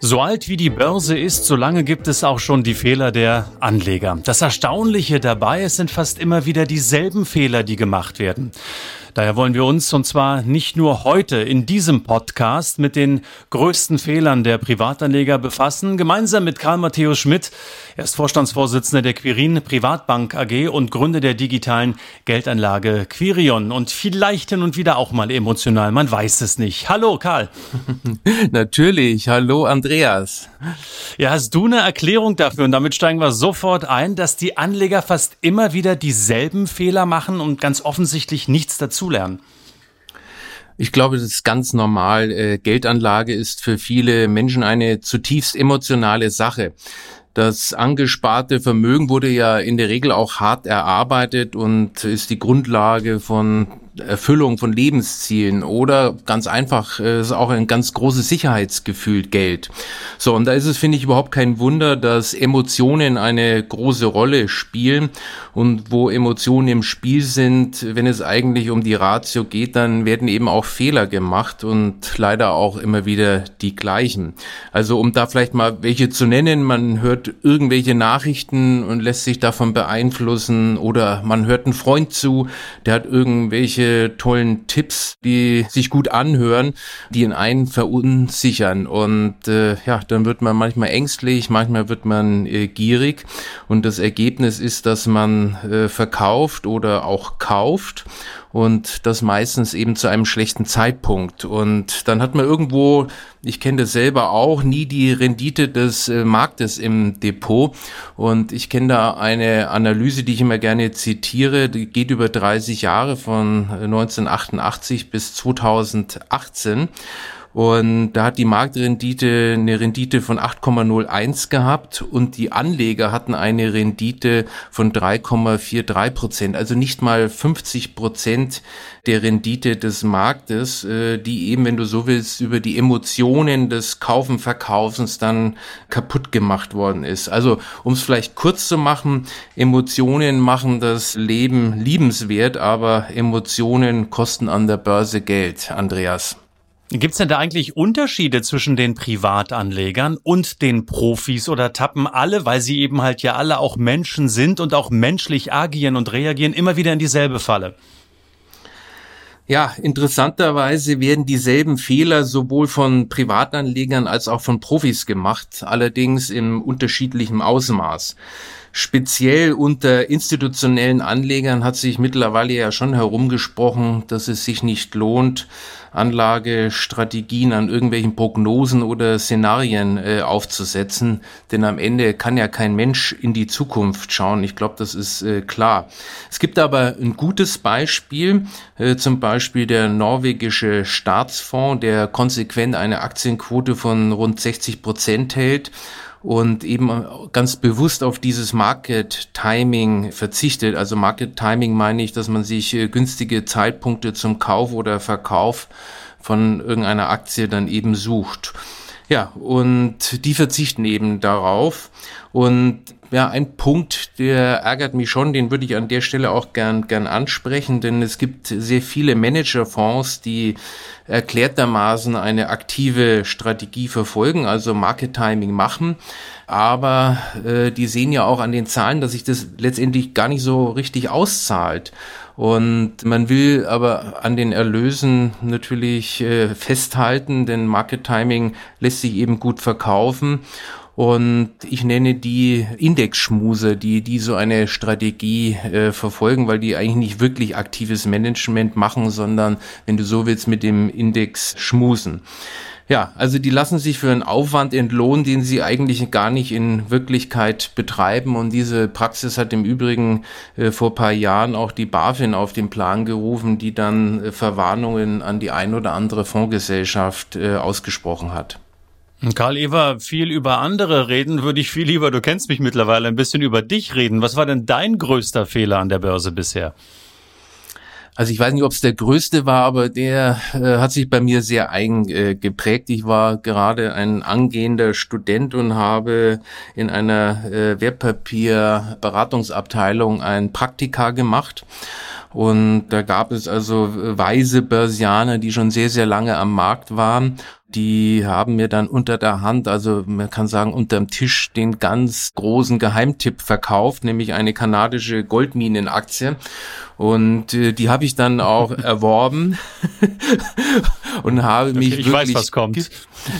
So alt wie die Börse ist, so lange gibt es auch schon die Fehler der Anleger. Das Erstaunliche dabei, es sind fast immer wieder dieselben Fehler, die gemacht werden. Daher wollen wir uns, und zwar nicht nur heute in diesem Podcast, mit den größten Fehlern der Privatanleger befassen, gemeinsam mit Karl Matthäus Schmidt. Er ist Vorstandsvorsitzender der Quirin Privatbank AG und Gründer der digitalen Geldanlage Quirion. Und vielleicht hin und wieder auch mal emotional, man weiß es nicht. Hallo Karl. Natürlich. Hallo Andreas. Ja, hast du eine Erklärung dafür? Und damit steigen wir sofort ein, dass die Anleger fast immer wieder dieselben Fehler machen und ganz offensichtlich nichts dazu dazulernen? Ich glaube, das ist ganz normal. Äh, Geldanlage ist für viele Menschen eine zutiefst emotionale Sache. Das angesparte Vermögen wurde ja in der Regel auch hart erarbeitet und ist die Grundlage von Erfüllung von Lebenszielen oder ganz einfach, es ist auch ein ganz großes Sicherheitsgefühl Geld. So, und da ist es, finde ich, überhaupt kein Wunder, dass Emotionen eine große Rolle spielen und wo Emotionen im Spiel sind, wenn es eigentlich um die Ratio geht, dann werden eben auch Fehler gemacht und leider auch immer wieder die gleichen. Also um da vielleicht mal welche zu nennen, man hört irgendwelche Nachrichten und lässt sich davon beeinflussen oder man hört einen Freund zu, der hat irgendwelche tollen Tipps, die sich gut anhören, die in einen verunsichern. Und äh, ja, dann wird man manchmal ängstlich, manchmal wird man äh, gierig. Und das Ergebnis ist, dass man äh, verkauft oder auch kauft und das meistens eben zu einem schlechten Zeitpunkt. Und dann hat man irgendwo, ich kenne das selber auch, nie die Rendite des äh, Marktes im Depot. Und ich kenne da eine Analyse, die ich immer gerne zitiere, die geht über 30 Jahre von 1988 bis 2018. Und da hat die Marktrendite eine Rendite von 8,01 gehabt und die Anleger hatten eine Rendite von 3,43 Prozent. Also nicht mal 50 Prozent der Rendite des Marktes, äh, die eben, wenn du so willst, über die Emotionen des Kaufen, Verkaufens dann kaputt gemacht worden ist. Also, um es vielleicht kurz zu machen, Emotionen machen das Leben liebenswert, aber Emotionen kosten an der Börse Geld, Andreas. Gibt es denn da eigentlich Unterschiede zwischen den Privatanlegern und den Profis oder tappen alle, weil sie eben halt ja alle auch Menschen sind und auch menschlich agieren und reagieren, immer wieder in dieselbe Falle? Ja, interessanterweise werden dieselben Fehler sowohl von Privatanlegern als auch von Profis gemacht, allerdings im unterschiedlichen Ausmaß. Speziell unter institutionellen Anlegern hat sich mittlerweile ja schon herumgesprochen, dass es sich nicht lohnt, Anlagestrategien an irgendwelchen Prognosen oder Szenarien äh, aufzusetzen, denn am Ende kann ja kein Mensch in die Zukunft schauen. Ich glaube, das ist äh, klar. Es gibt aber ein gutes Beispiel, äh, zum Beispiel der norwegische Staatsfonds, der konsequent eine Aktienquote von rund 60 Prozent hält und eben ganz bewusst auf dieses Market Timing verzichtet. Also Market Timing meine ich, dass man sich äh, günstige Zeitpunkte zum Kauf oder Verkauf von irgendeiner Aktie dann eben sucht. Ja, und die verzichten eben darauf. Und ja, ein Punkt, der ärgert mich schon, den würde ich an der Stelle auch gern, gern ansprechen, denn es gibt sehr viele Managerfonds, die erklärtermaßen eine aktive Strategie verfolgen, also Market Timing machen. Aber äh, die sehen ja auch an den Zahlen, dass sich das letztendlich gar nicht so richtig auszahlt. Und man will aber an den Erlösen natürlich äh, festhalten, denn Market Timing lässt sich eben gut verkaufen. Und ich nenne die Indexschmuse, die, die so eine Strategie äh, verfolgen, weil die eigentlich nicht wirklich aktives Management machen, sondern, wenn du so willst, mit dem Index schmusen. Ja, also die lassen sich für einen Aufwand entlohnen, den sie eigentlich gar nicht in Wirklichkeit betreiben. Und diese Praxis hat im Übrigen äh, vor paar Jahren auch die BaFin auf den Plan gerufen, die dann äh, Verwarnungen an die ein oder andere Fondsgesellschaft äh, ausgesprochen hat. Karl Ewer, viel über andere reden, würde ich viel lieber, du kennst mich mittlerweile, ein bisschen über dich reden. Was war denn dein größter Fehler an der Börse bisher? Also ich weiß nicht, ob es der größte war, aber der äh, hat sich bei mir sehr eigen äh. Ich war gerade ein angehender Student und habe in einer äh, Wertpapierberatungsabteilung ein Praktika gemacht. Und da gab es also weise Börsianer, die schon sehr, sehr lange am Markt waren die haben mir dann unter der Hand, also man kann sagen unterm Tisch, den ganz großen Geheimtipp verkauft, nämlich eine kanadische Goldminenaktie. Und äh, die habe ich dann auch erworben und habe mich okay, ich wirklich, weiß, was kommt.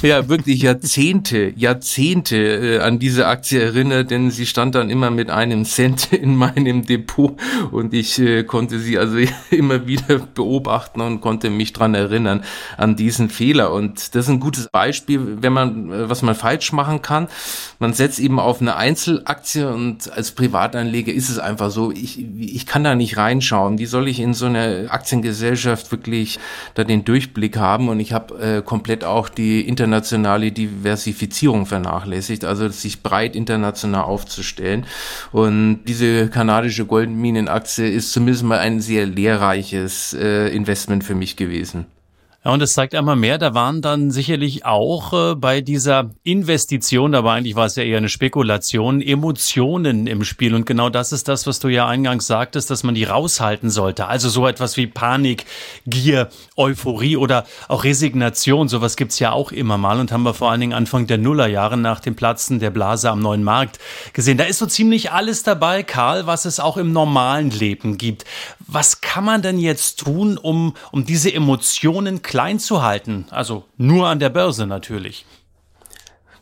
ja wirklich Jahrzehnte, Jahrzehnte äh, an diese Aktie erinnert, denn sie stand dann immer mit einem Cent in meinem Depot und ich äh, konnte sie also immer wieder beobachten und konnte mich dran erinnern an diesen Fehler. Und das ist ein gutes Beispiel, wenn man äh, was man falsch machen kann. Man setzt eben auf eine Einzelaktie und als Privatanleger ist es einfach so, ich, ich kann da nicht reinschauen anschauen. Wie soll ich in so einer Aktiengesellschaft wirklich da den Durchblick haben? Und ich habe äh, komplett auch die internationale Diversifizierung vernachlässigt, also sich breit international aufzustellen. Und diese kanadische Goldminenaktie ist zumindest mal ein sehr lehrreiches äh, Investment für mich gewesen. Ja, und es zeigt einmal mehr, da waren dann sicherlich auch äh, bei dieser Investition, aber eigentlich war es ja eher eine Spekulation, Emotionen im Spiel. Und genau das ist das, was du ja eingangs sagtest, dass man die raushalten sollte. Also so etwas wie Panik, Gier, Euphorie oder auch Resignation, sowas gibt's ja auch immer mal und haben wir vor allen Dingen Anfang der Nullerjahre nach dem Platzen der Blase am neuen Markt gesehen. Da ist so ziemlich alles dabei, Karl, was es auch im normalen Leben gibt. Was kann man denn jetzt tun, um, um diese Emotionen klein zu halten? Also nur an der Börse natürlich.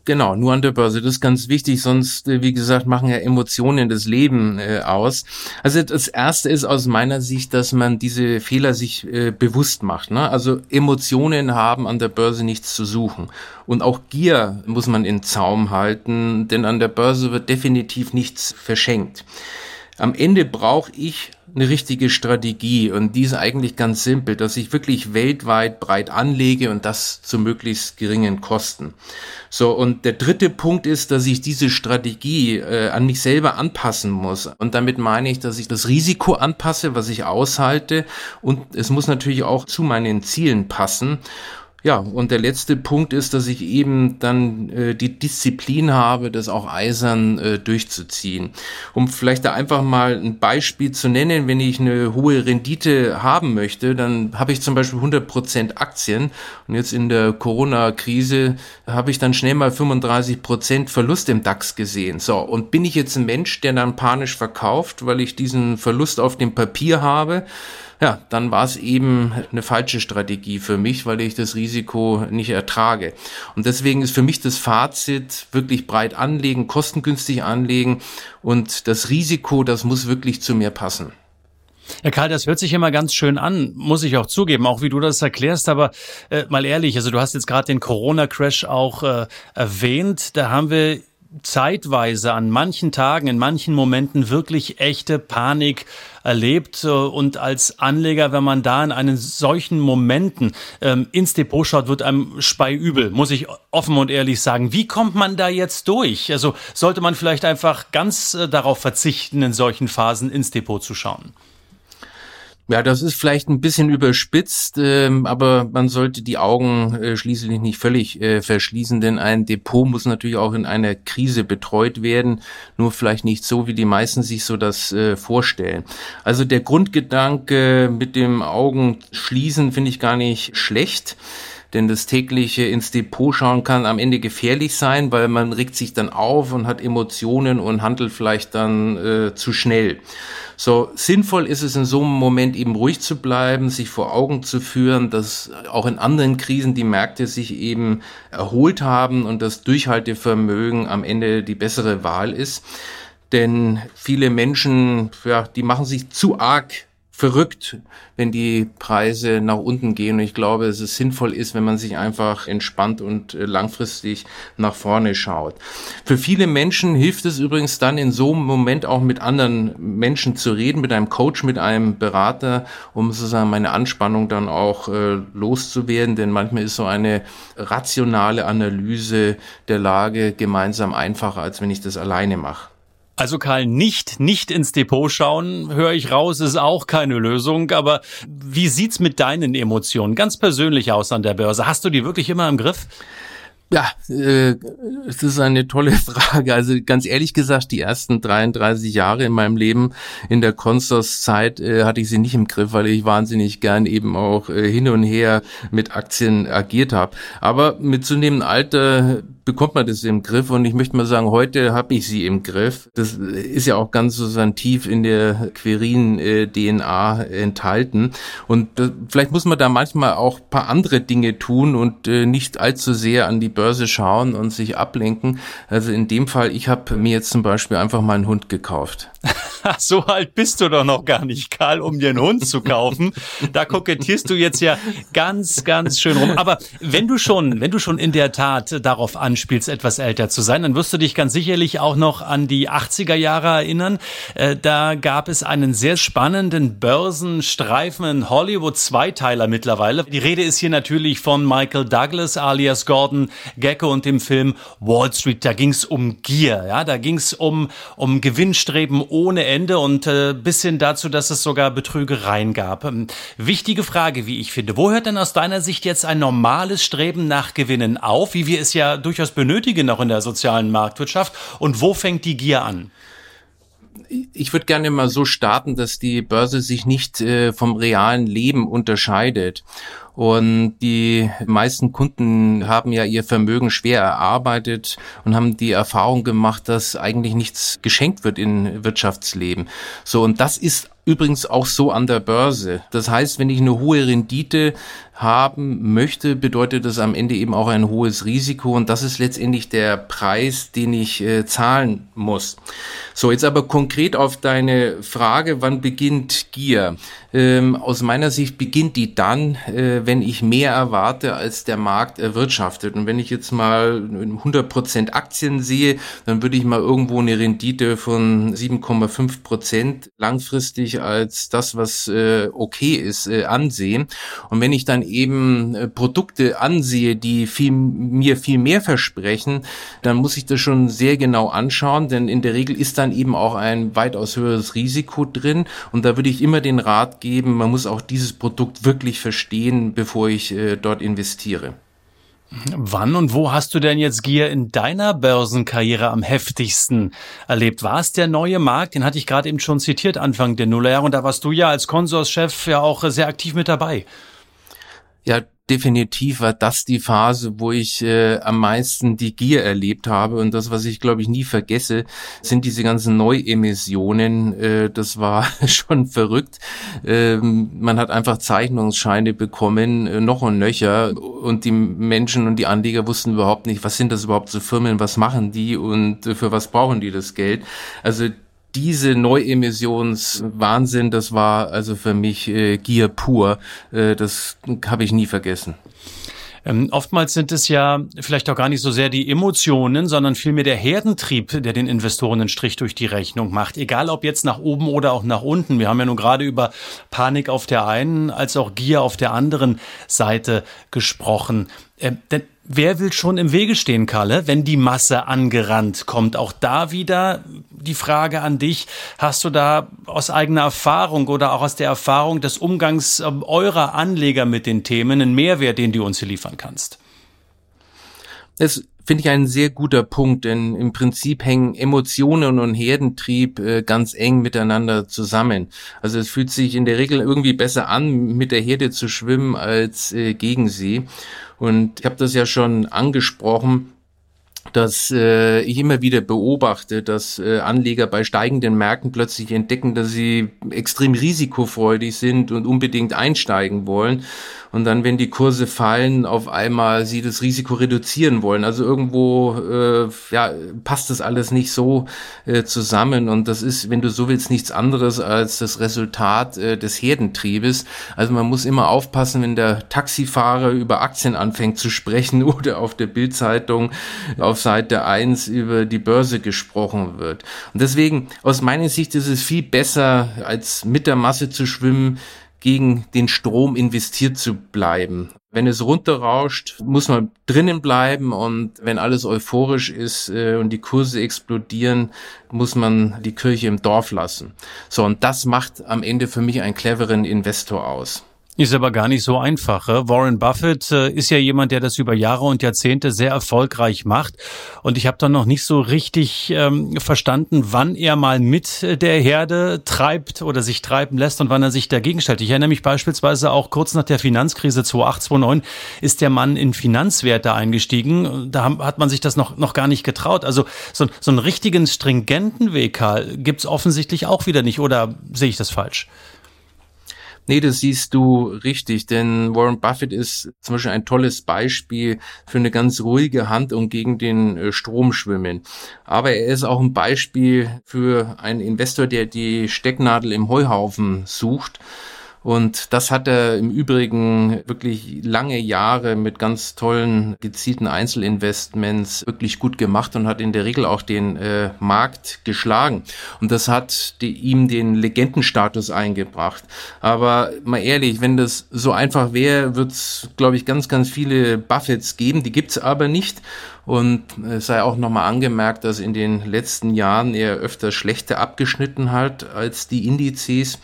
Genau, nur an der Börse. Das ist ganz wichtig, sonst, äh, wie gesagt, machen ja Emotionen das Leben äh, aus. Also das Erste ist aus meiner Sicht, dass man diese Fehler sich äh, bewusst macht. Ne? Also Emotionen haben an der Börse nichts zu suchen. Und auch Gier muss man in Zaum halten, denn an der Börse wird definitiv nichts verschenkt. Am Ende brauche ich eine richtige Strategie und die ist eigentlich ganz simpel, dass ich wirklich weltweit breit anlege und das zu möglichst geringen Kosten. So, und der dritte Punkt ist, dass ich diese Strategie äh, an mich selber anpassen muss. Und damit meine ich, dass ich das Risiko anpasse, was ich aushalte und es muss natürlich auch zu meinen Zielen passen. Ja, und der letzte Punkt ist, dass ich eben dann äh, die Disziplin habe, das auch eisern äh, durchzuziehen. Um vielleicht da einfach mal ein Beispiel zu nennen, wenn ich eine hohe Rendite haben möchte, dann habe ich zum Beispiel 100% Aktien und jetzt in der Corona-Krise habe ich dann schnell mal 35% Verlust im DAX gesehen. So, und bin ich jetzt ein Mensch, der dann panisch verkauft, weil ich diesen Verlust auf dem Papier habe? Ja, dann war es eben eine falsche Strategie für mich, weil ich das Risiko nicht ertrage. Und deswegen ist für mich das Fazit wirklich breit anlegen, kostengünstig anlegen und das Risiko, das muss wirklich zu mir passen. Herr Karl, das hört sich immer ganz schön an, muss ich auch zugeben, auch wie du das erklärst, aber äh, mal ehrlich, also du hast jetzt gerade den Corona-Crash auch äh, erwähnt, da haben wir zeitweise an manchen Tagen, in manchen Momenten wirklich echte Panik erlebt. Und als Anleger, wenn man da in einen solchen Momenten ähm, ins Depot schaut, wird einem speiübel, muss ich offen und ehrlich sagen. Wie kommt man da jetzt durch? Also sollte man vielleicht einfach ganz äh, darauf verzichten, in solchen Phasen ins Depot zu schauen? Ja, das ist vielleicht ein bisschen überspitzt, ähm, aber man sollte die Augen äh, schließlich nicht völlig äh, verschließen, denn ein Depot muss natürlich auch in einer Krise betreut werden, nur vielleicht nicht so, wie die meisten sich so das äh, vorstellen. Also der Grundgedanke mit dem Augen schließen finde ich gar nicht schlecht denn das tägliche ins Depot schauen kann am Ende gefährlich sein, weil man regt sich dann auf und hat Emotionen und handelt vielleicht dann äh, zu schnell. So sinnvoll ist es in so einem Moment eben ruhig zu bleiben, sich vor Augen zu führen, dass auch in anderen Krisen die Märkte sich eben erholt haben und das Durchhaltevermögen am Ende die bessere Wahl ist. Denn viele Menschen, ja, die machen sich zu arg verrückt, wenn die Preise nach unten gehen. Und ich glaube, dass es sinnvoll ist, wenn man sich einfach entspannt und äh, langfristig nach vorne schaut. Für viele Menschen hilft es übrigens dann in so einem Moment auch mit anderen Menschen zu reden, mit einem Coach, mit einem Berater, um sozusagen meine Anspannung dann auch äh, loszuwerden. Denn manchmal ist so eine rationale Analyse der Lage gemeinsam einfacher, als wenn ich das alleine mache. Also Karl, nicht, nicht ins Depot schauen, höre ich raus, ist auch keine Lösung. Aber wie sieht's mit deinen Emotionen ganz persönlich aus an der Börse? Hast du die wirklich immer im Griff? Ja, äh, es ist eine tolle Frage. Also ganz ehrlich gesagt, die ersten 33 Jahre in meinem Leben in der Constors-Zeit äh, hatte ich sie nicht im Griff, weil ich wahnsinnig gern eben auch äh, hin und her mit Aktien agiert habe. Aber mit zunehmendem Alter bekommt man das im Griff und ich möchte mal sagen, heute habe ich sie im Griff. Das ist ja auch ganz so tief in der Querin-DNA enthalten und das, vielleicht muss man da manchmal auch paar andere Dinge tun und äh, nicht allzu sehr an die Börse schauen und sich ablenken. Also in dem Fall, ich habe mir jetzt zum Beispiel einfach mal einen Hund gekauft. so alt bist du doch noch gar nicht, Karl, um dir einen Hund zu kaufen. Da kokettierst du jetzt ja ganz, ganz schön rum. Aber wenn du schon, wenn du schon in der Tat darauf anspielst, etwas älter zu sein, dann wirst du dich ganz sicherlich auch noch an die 80er Jahre erinnern. Äh, da gab es einen sehr spannenden Börsenstreifen in Hollywood, Zweiteiler mittlerweile. Die Rede ist hier natürlich von Michael Douglas alias Gordon Gecko und dem Film Wall Street. Da ging es um Gier, ja, da ging es um, um Gewinnstreben ohne Ende und äh, bis hin dazu, dass es sogar Betrügereien gab. Ähm, wichtige Frage, wie ich finde. Wo hört denn aus deiner Sicht jetzt ein normales Streben nach Gewinnen auf, wie wir es ja durchaus benötigen noch in der sozialen Marktwirtschaft? Und wo fängt die Gier an? ich würde gerne mal so starten, dass die Börse sich nicht äh, vom realen Leben unterscheidet. Und die meisten Kunden haben ja ihr Vermögen schwer erarbeitet und haben die Erfahrung gemacht, dass eigentlich nichts geschenkt wird in Wirtschaftsleben. So, und das ist übrigens auch so an der Börse. Das heißt, wenn ich eine hohe Rendite haben möchte, bedeutet das am Ende eben auch ein hohes Risiko und das ist letztendlich der Preis, den ich äh, zahlen muss. So, jetzt aber konkret auf deine Frage, wann beginnt Gier? Ähm, aus meiner Sicht beginnt die dann, äh, wenn ich mehr erwarte, als der Markt erwirtschaftet. Und wenn ich jetzt mal 100% Aktien sehe, dann würde ich mal irgendwo eine Rendite von 7,5 Prozent langfristig als das, was äh, okay ist, äh, ansehen. Und wenn ich dann eben äh, Produkte ansehe, die viel, mir viel mehr versprechen, dann muss ich das schon sehr genau anschauen, denn in der Regel ist dann eben auch ein weitaus höheres Risiko drin. Und da würde ich immer den Rat geben, man muss auch dieses Produkt wirklich verstehen, bevor ich äh, dort investiere. Wann und wo hast du denn jetzt Gier in deiner Börsenkarriere am heftigsten erlebt? War es der neue Markt? Den hatte ich gerade eben schon zitiert, Anfang der Nullerjahre. Und da warst du ja als Konsorschef ja auch sehr aktiv mit dabei. Ja, definitiv war das die Phase, wo ich äh, am meisten die Gier erlebt habe. Und das, was ich, glaube ich, nie vergesse, sind diese ganzen Neuemissionen. Äh, das war schon verrückt. Ähm, man hat einfach Zeichnungsscheine bekommen, äh, noch und nöcher. Und die Menschen und die Anleger wussten überhaupt nicht, was sind das überhaupt für Firmen, was machen die und äh, für was brauchen die das Geld. Also diese Neuemissionswahnsinn, das war also für mich äh, Gier pur. Äh, das habe ich nie vergessen. Ähm, oftmals sind es ja vielleicht auch gar nicht so sehr die Emotionen, sondern vielmehr der Herdentrieb, der den Investoren einen Strich durch die Rechnung macht. Egal ob jetzt nach oben oder auch nach unten. Wir haben ja nun gerade über Panik auf der einen als auch Gier auf der anderen Seite gesprochen. Ähm, denn Wer will schon im Wege stehen, Kalle, wenn die Masse angerannt kommt? Auch da wieder die Frage an dich. Hast du da aus eigener Erfahrung oder auch aus der Erfahrung des Umgangs ähm, eurer Anleger mit den Themen einen Mehrwert, den du uns hier liefern kannst? Es finde ich ein sehr guter Punkt, denn im Prinzip hängen Emotionen und Herdentrieb äh, ganz eng miteinander zusammen. Also es fühlt sich in der Regel irgendwie besser an, mit der Herde zu schwimmen als äh, gegen sie. Und ich habe das ja schon angesprochen. dass äh, ich immer wieder beobachte, dass äh, Anleger bei steigenden Märkten plötzlich entdecken, dass sie extrem risikofreudig sind und unbedingt einsteigen wollen und dann, wenn die Kurse fallen, auf einmal sie das Risiko reduzieren wollen. Also irgendwo äh, ja, passt das alles nicht so äh, zusammen und das ist, wenn du so willst, nichts anderes als das Resultat äh, des Herdentriebes. Also man muss immer aufpassen, wenn der Taxifahrer über Aktien anfängt zu sprechen oder auf der Bildzeitung auf Seite 1 über die Börse gesprochen wird. Und deswegen, aus meiner Sicht ist es viel besser, als mit der Masse zu schwimmen, gegen den Strom investiert zu bleiben. Wenn es runterrauscht, muss man drinnen bleiben und wenn alles euphorisch ist äh, und die Kurse explodieren, muss man die Kirche im Dorf lassen. So, und das macht am Ende für mich einen cleveren Investor aus. Ist aber gar nicht so einfach. Warren Buffett äh, ist ja jemand, der das über Jahre und Jahrzehnte sehr erfolgreich macht. Und ich habe dann noch nicht so richtig ähm, verstanden, wann er mal mit der Herde treibt oder sich treiben lässt und wann er sich dagegen stellt. Ich erinnere mich beispielsweise auch kurz nach der Finanzkrise 2008, 2009 ist der Mann in Finanzwerte eingestiegen. Da hat man sich das noch, noch gar nicht getraut. Also so, so einen richtigen stringenten Weg gibt's offensichtlich auch wieder nicht. Oder sehe ich das falsch? Nee, das siehst du richtig, denn Warren Buffett ist zum Beispiel ein tolles Beispiel für eine ganz ruhige Hand und gegen den äh, Strom schwimmen. Aber er ist auch ein Beispiel für einen Investor, der die Stecknadel im Heuhaufen sucht und das hat er im Übrigen wirklich lange Jahre mit ganz tollen gezielten Einzelinvestments wirklich gut gemacht und hat in der Regel auch den äh, Markt geschlagen. Und das hat die, ihm den Legendenstatus eingebracht. Aber mal ehrlich, wenn das so einfach wäre, wird es, glaube ich, ganz, ganz viele Buffets geben. Die gibt's aber nicht. Und es sei auch nochmal angemerkt, dass in den letzten Jahren er öfter schlechter abgeschnitten hat als die Indizes.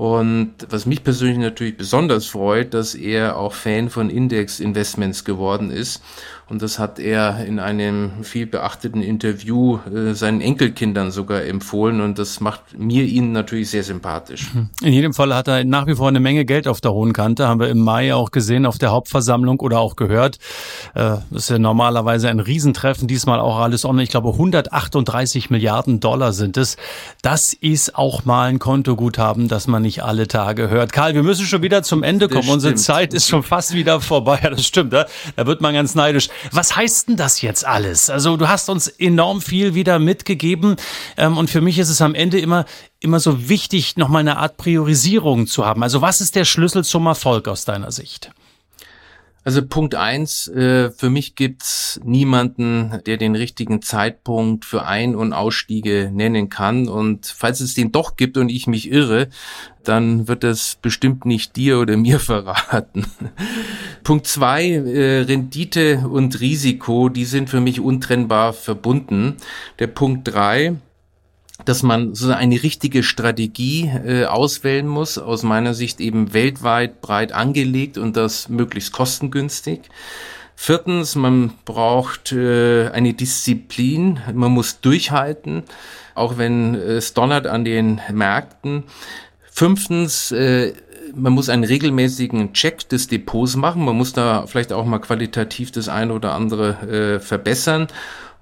Und was mich persönlich natürlich besonders freut, dass er auch Fan von Index-Investments geworden ist und das hat er in einem viel beachteten Interview äh, seinen Enkelkindern sogar empfohlen. Und das macht mir ihn natürlich sehr sympathisch. Hm. In jedem Fall hat er nach wie vor eine Menge Geld auf der hohen Kante. Haben wir im Mai auch gesehen auf der Hauptversammlung oder auch gehört. Äh, das ist ja normalerweise ein Riesentreffen. Diesmal auch alles online. Ich glaube, 138 Milliarden Dollar sind es. Das ist auch mal ein Kontoguthaben, das man nicht alle Tage hört. Karl, wir müssen schon wieder zum Ende kommen. Unsere Zeit ist schon fast wieder vorbei. Ja, das stimmt. Da wird man ganz neidisch. Was heißt denn das jetzt alles? Also du hast uns enorm viel wieder mitgegeben ähm, und für mich ist es am Ende immer immer so wichtig, nochmal eine Art Priorisierung zu haben. Also was ist der Schlüssel zum Erfolg aus deiner Sicht? Also Punkt eins, äh, für mich gibt's niemanden, der den richtigen Zeitpunkt für Ein- und Ausstiege nennen kann. Und falls es den doch gibt und ich mich irre, dann wird es bestimmt nicht dir oder mir verraten. Punkt zwei, äh, Rendite und Risiko, die sind für mich untrennbar verbunden. Der Punkt drei, dass man so eine richtige Strategie äh, auswählen muss, aus meiner Sicht eben weltweit breit angelegt und das möglichst kostengünstig. Viertens, man braucht äh, eine Disziplin, man muss durchhalten, auch wenn es donnert an den Märkten. Fünftens, äh, man muss einen regelmäßigen Check des Depots machen, man muss da vielleicht auch mal qualitativ das eine oder andere äh, verbessern.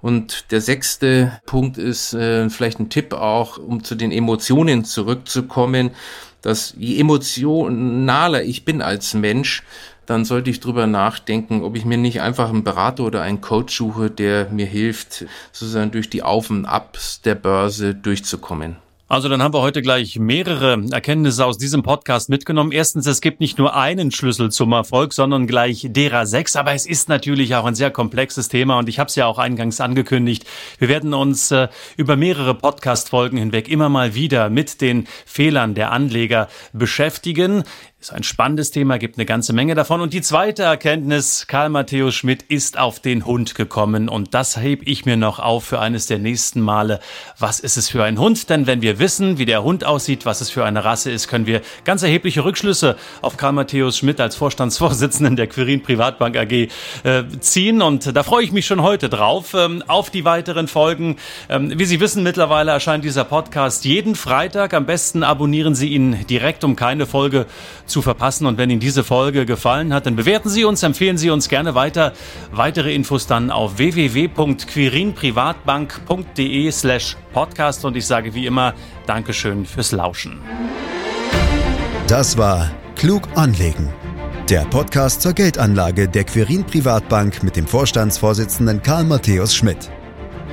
Und der sechste Punkt ist äh, vielleicht ein Tipp auch, um zu den Emotionen zurückzukommen, dass je emotionaler ich bin als Mensch, dann sollte ich drüber nachdenken, ob ich mir nicht einfach einen Berater oder einen Coach suche, der mir hilft, sozusagen durch die Auf und Abs der Börse durchzukommen. Also dann haben wir heute gleich mehrere Erkenntnisse aus diesem Podcast mitgenommen. Erstens, es gibt nicht nur einen Schlüssel zum Erfolg, sondern gleich derer sechs. Aber es ist natürlich auch ein sehr komplexes Thema und ich habe es ja auch eingangs angekündigt. Wir werden uns äh, über mehrere Podcast-Folgen hinweg immer mal wieder mit den Fehlern der Anleger beschäftigen. Ist ein spannendes Thema, gibt eine ganze Menge davon. Und die zweite Erkenntnis, Karl Matthäus Schmidt ist auf den Hund gekommen. Und das heb ich mir noch auf für eines der nächsten Male. Was ist es für ein Hund? Denn wenn wir wissen, wie der Hund aussieht, was es für eine Rasse ist, können wir ganz erhebliche Rückschlüsse auf Karl Matthäus Schmidt als Vorstandsvorsitzenden der Quirin Privatbank AG äh, ziehen. Und da freue ich mich schon heute drauf, ähm, auf die weiteren Folgen. Ähm, wie Sie wissen, mittlerweile erscheint dieser Podcast jeden Freitag. Am besten abonnieren Sie ihn direkt, um keine Folge zu verpassen. Und wenn Ihnen diese Folge gefallen hat, dann bewerten Sie uns, empfehlen Sie uns gerne weiter. Weitere Infos dann auf www.quirinprivatbank.de slash podcast. Und ich sage wie immer Dankeschön fürs Lauschen. Das war Klug anlegen. Der Podcast zur Geldanlage der Quirin Privatbank mit dem Vorstandsvorsitzenden Karl Matthäus Schmidt.